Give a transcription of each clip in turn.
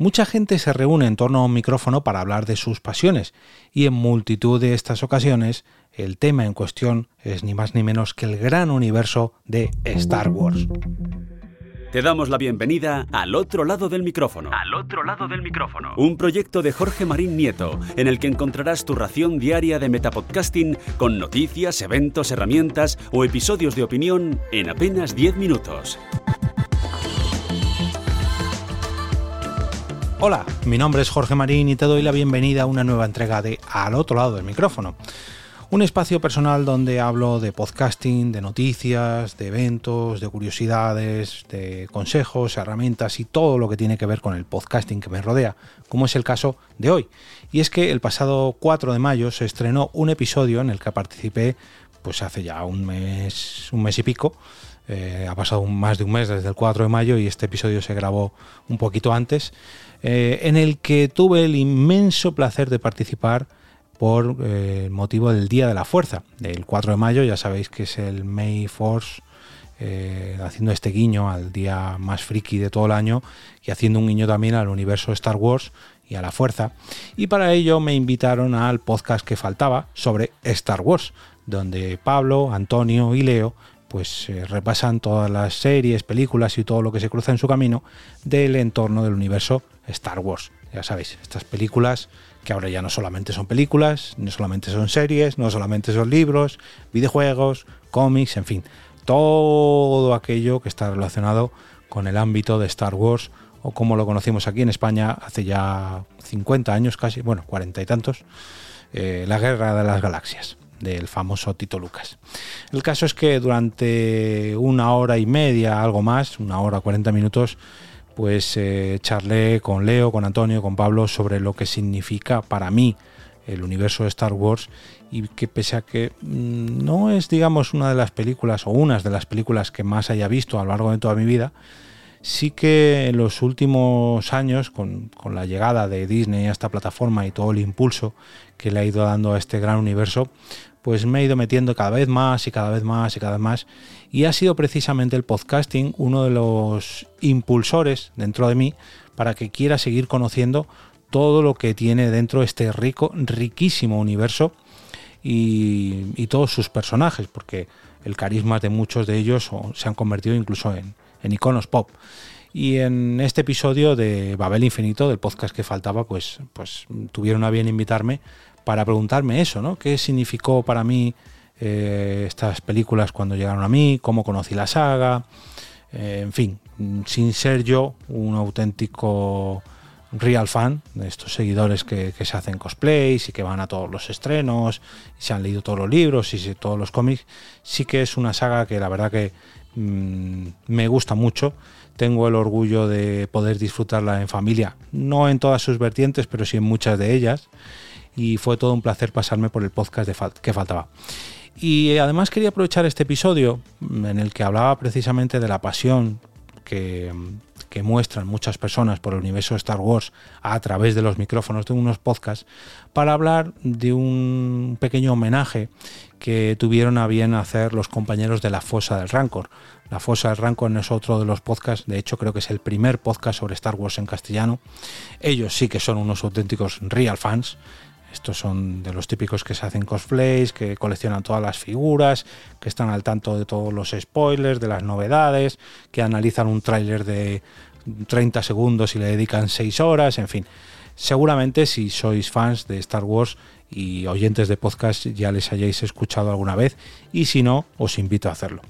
Mucha gente se reúne en torno a un micrófono para hablar de sus pasiones y en multitud de estas ocasiones el tema en cuestión es ni más ni menos que el gran universo de Star Wars. Te damos la bienvenida al otro lado del micrófono. Al otro lado del micrófono. Un proyecto de Jorge Marín Nieto, en el que encontrarás tu ración diaria de metapodcasting con noticias, eventos, herramientas o episodios de opinión en apenas 10 minutos. Hola, mi nombre es Jorge Marín y te doy la bienvenida a una nueva entrega de Al otro lado del micrófono. Un espacio personal donde hablo de podcasting, de noticias, de eventos, de curiosidades, de consejos, herramientas y todo lo que tiene que ver con el podcasting que me rodea, como es el caso de hoy. Y es que el pasado 4 de mayo se estrenó un episodio en el que participé pues hace ya un mes, un mes y pico, eh, ha pasado más de un mes desde el 4 de mayo y este episodio se grabó un poquito antes. Eh, en el que tuve el inmenso placer de participar por eh, motivo del Día de la Fuerza, del 4 de mayo, ya sabéis que es el May Force, eh, haciendo este guiño al día más friki de todo el año y haciendo un guiño también al universo Star Wars y a la fuerza. Y para ello me invitaron al podcast que faltaba sobre Star Wars, donde Pablo, Antonio y Leo pues eh, repasan todas las series, películas y todo lo que se cruza en su camino del entorno del universo Star Wars. Ya sabéis, estas películas que ahora ya no solamente son películas, no solamente son series, no solamente son libros, videojuegos, cómics, en fin, todo aquello que está relacionado con el ámbito de Star Wars o como lo conocimos aquí en España hace ya 50 años casi, bueno, 40 y tantos, eh, la Guerra de las Galaxias del famoso Tito Lucas. El caso es que durante una hora y media, algo más, una hora 40 minutos, pues eh, charlé con Leo, con Antonio, con Pablo sobre lo que significa para mí el universo de Star Wars y que pese a que mm, no es digamos una de las películas o unas de las películas que más haya visto a lo largo de toda mi vida, sí que en los últimos años, con, con, la llegada de Disney a esta plataforma y todo el impulso que le ha ido dando a este gran universo, pues me he ido metiendo cada vez más y cada vez más y cada vez más. Y ha sido precisamente el podcasting uno de los impulsores dentro de mí para que quiera seguir conociendo todo lo que tiene dentro este rico, riquísimo universo y, todos sus personajes, porque el carisma de muchos de ellos se han convertido incluso en, en iconos pop. Y en este episodio de Babel Infinito, del podcast que faltaba, pues, pues tuvieron a bien invitarme para preguntarme eso, ¿no? ¿Qué significó para mí eh, estas películas cuando llegaron a mí? ¿Cómo conocí la saga? Eh, en fin, sin ser yo un auténtico real fan de estos seguidores que, se hacen cosplays y que van a todos los estrenos y se han leído todos los libros y todos los cómics, sí que es una saga que la verdad que mm, me gusta mucho. Tengo el orgullo de poder disfrutarla en familia, no en todas sus vertientes, pero sí en muchas de ellas y fue todo un placer pasarme por el podcast que faltaba. Y además quería aprovechar este episodio en el que hablaba precisamente de la pasión que, que muestran muchas personas por el universo Star Wars a través de los micrófonos de unos podcasts para hablar de un pequeño homenaje que tuvieron a bien hacer los compañeros de la Fosa del Rancor. La Fosa del Rancor es otro de los podcasts, de hecho creo que es el primer podcast sobre Star Wars en castellano. Ellos sí que son unos auténticos real fans estos son de los típicos que se hacen cosplays, que coleccionan todas las figuras, que están al tanto de todos los spoilers, de las novedades, que analizan un tráiler de 30 segundos y le dedican 6 horas, en fin. Seguramente si sois fans de Star Wars y oyentes de podcast ya les hayáis escuchado alguna vez y si no, os invito a hacerlo.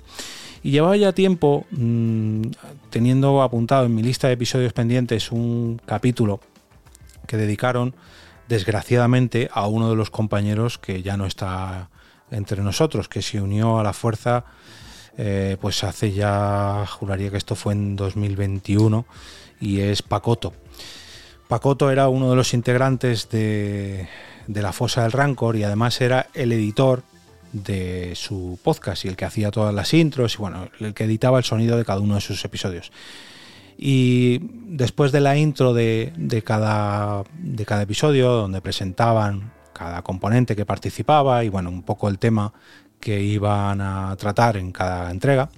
Y llevaba ya tiempo mmm, teniendo apuntado en mi lista de episodios pendientes un capítulo que dedicaron desgraciadamente a uno de los compañeros que ya no está entre nosotros, que se unió a la fuerza eh, pues hace ya, juraría que esto fue en 2021, y es Pacoto. Pacoto era uno de los integrantes de, de la Fosa del Rancor y además era el editor de su podcast y el que hacía todas las intros y bueno, el que editaba el sonido de cada uno de sus episodios. Y después de la intro de, cada, de cada episodio, donde presentaban cada componente que participaba y bueno, un poco el tema que iban a tratar en cada entrega,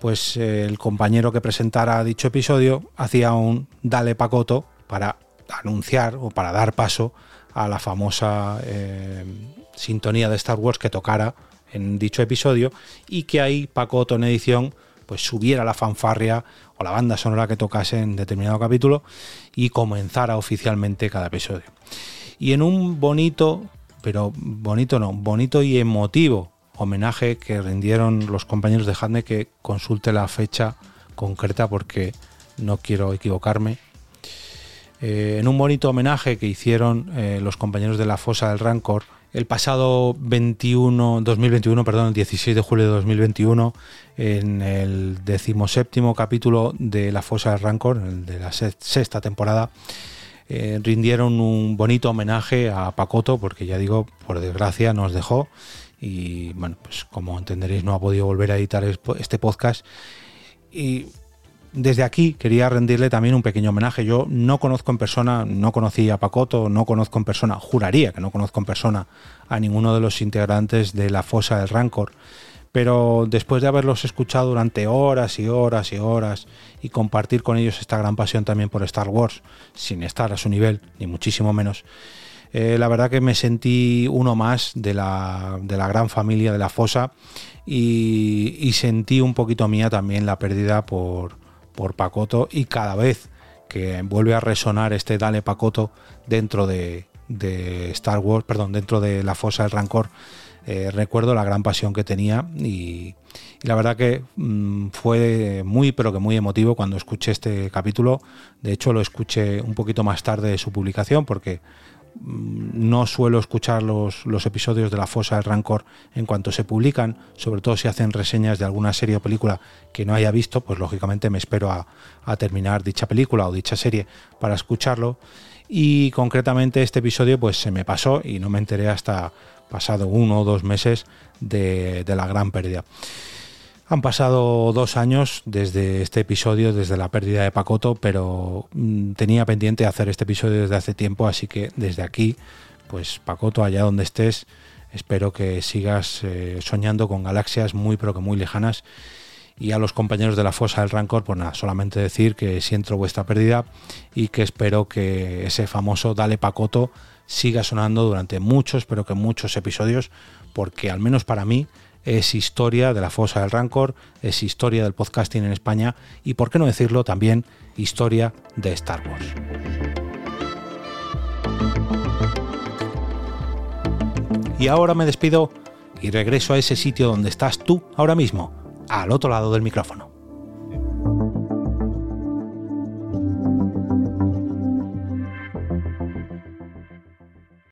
pues eh, el compañero que presentara dicho episodio hacía un dale pacoto para anunciar o para dar paso a la famosa eh, sintonía de Star Wars que tocara en dicho episodio y que ahí Pacoto en edición pues subiera la fanfarria o la banda sonora que tocase en determinado capítulo y comenzara oficialmente cada episodio. Y en un bonito, pero bonito no, bonito y emotivo homenaje que rindieron los compañeros de Hadne, que consulte la fecha concreta porque no quiero equivocarme. Eh, en un bonito homenaje que hicieron eh, los compañeros de la Fosa del Rancor el pasado 21, 2021, perdón, el 16 de julio de 2021, en el decimoséptimo capítulo de La Fosa del Rancor, el de la sexta temporada, eh, rindieron un bonito homenaje a Pacoto, porque ya digo, por desgracia nos dejó. Y bueno, pues como entenderéis no ha podido volver a editar este podcast. Y desde aquí quería rendirle también un pequeño homenaje. Yo no conozco en persona, no conocí a Pacoto, no conozco en persona, juraría que no conozco en persona a ninguno de los integrantes de la fosa del Rancor, pero después de haberlos escuchado durante horas y horas y horas y compartir con ellos esta gran pasión también por Star Wars, sin estar a su nivel, ni muchísimo menos, eh, la verdad que me sentí uno más de la, gran familia de la fosa y, sentí un poquito mía también la pérdida por, por Pacoto y cada vez que vuelve a resonar este Dale Pacoto dentro de, Star Wars, perdón, dentro de la fosa del Rancor, eh, recuerdo la gran pasión que tenía y, la verdad que mm, fue muy pero que muy emotivo cuando escuché este capítulo. De hecho lo escuché un poquito más tarde de su publicación porque no suelo escuchar los, episodios de La Fosa del Rancor en cuanto se publican, sobre todo si hacen reseñas de alguna serie o película que no haya visto, pues lógicamente me espero a, terminar dicha película o dicha serie para escucharlo. Y concretamente este episodio pues se me pasó y no me enteré hasta pasado uno o dos meses de la gran pérdida. Han pasado dos años desde este episodio, desde la pérdida de Pacoto, pero mm, tenía pendiente hacer este episodio desde hace tiempo, así que desde aquí, pues Pacoto, allá donde estés, espero que sigas eh, soñando con galaxias muy pero que muy lejanas. Y a los compañeros de la fosa del Rancor, pues nada, solamente decir que siento vuestra pérdida y que espero que ese famoso Dale Pacoto siga sonando durante muchos, pero que muchos episodios, porque al menos para mí es historia de la fosa del Rancor, es historia del podcasting en España y, por qué no decirlo, también historia de Star Wars. Y ahora me despido y regreso a ese sitio donde estás tú ahora mismo, al otro lado del micrófono.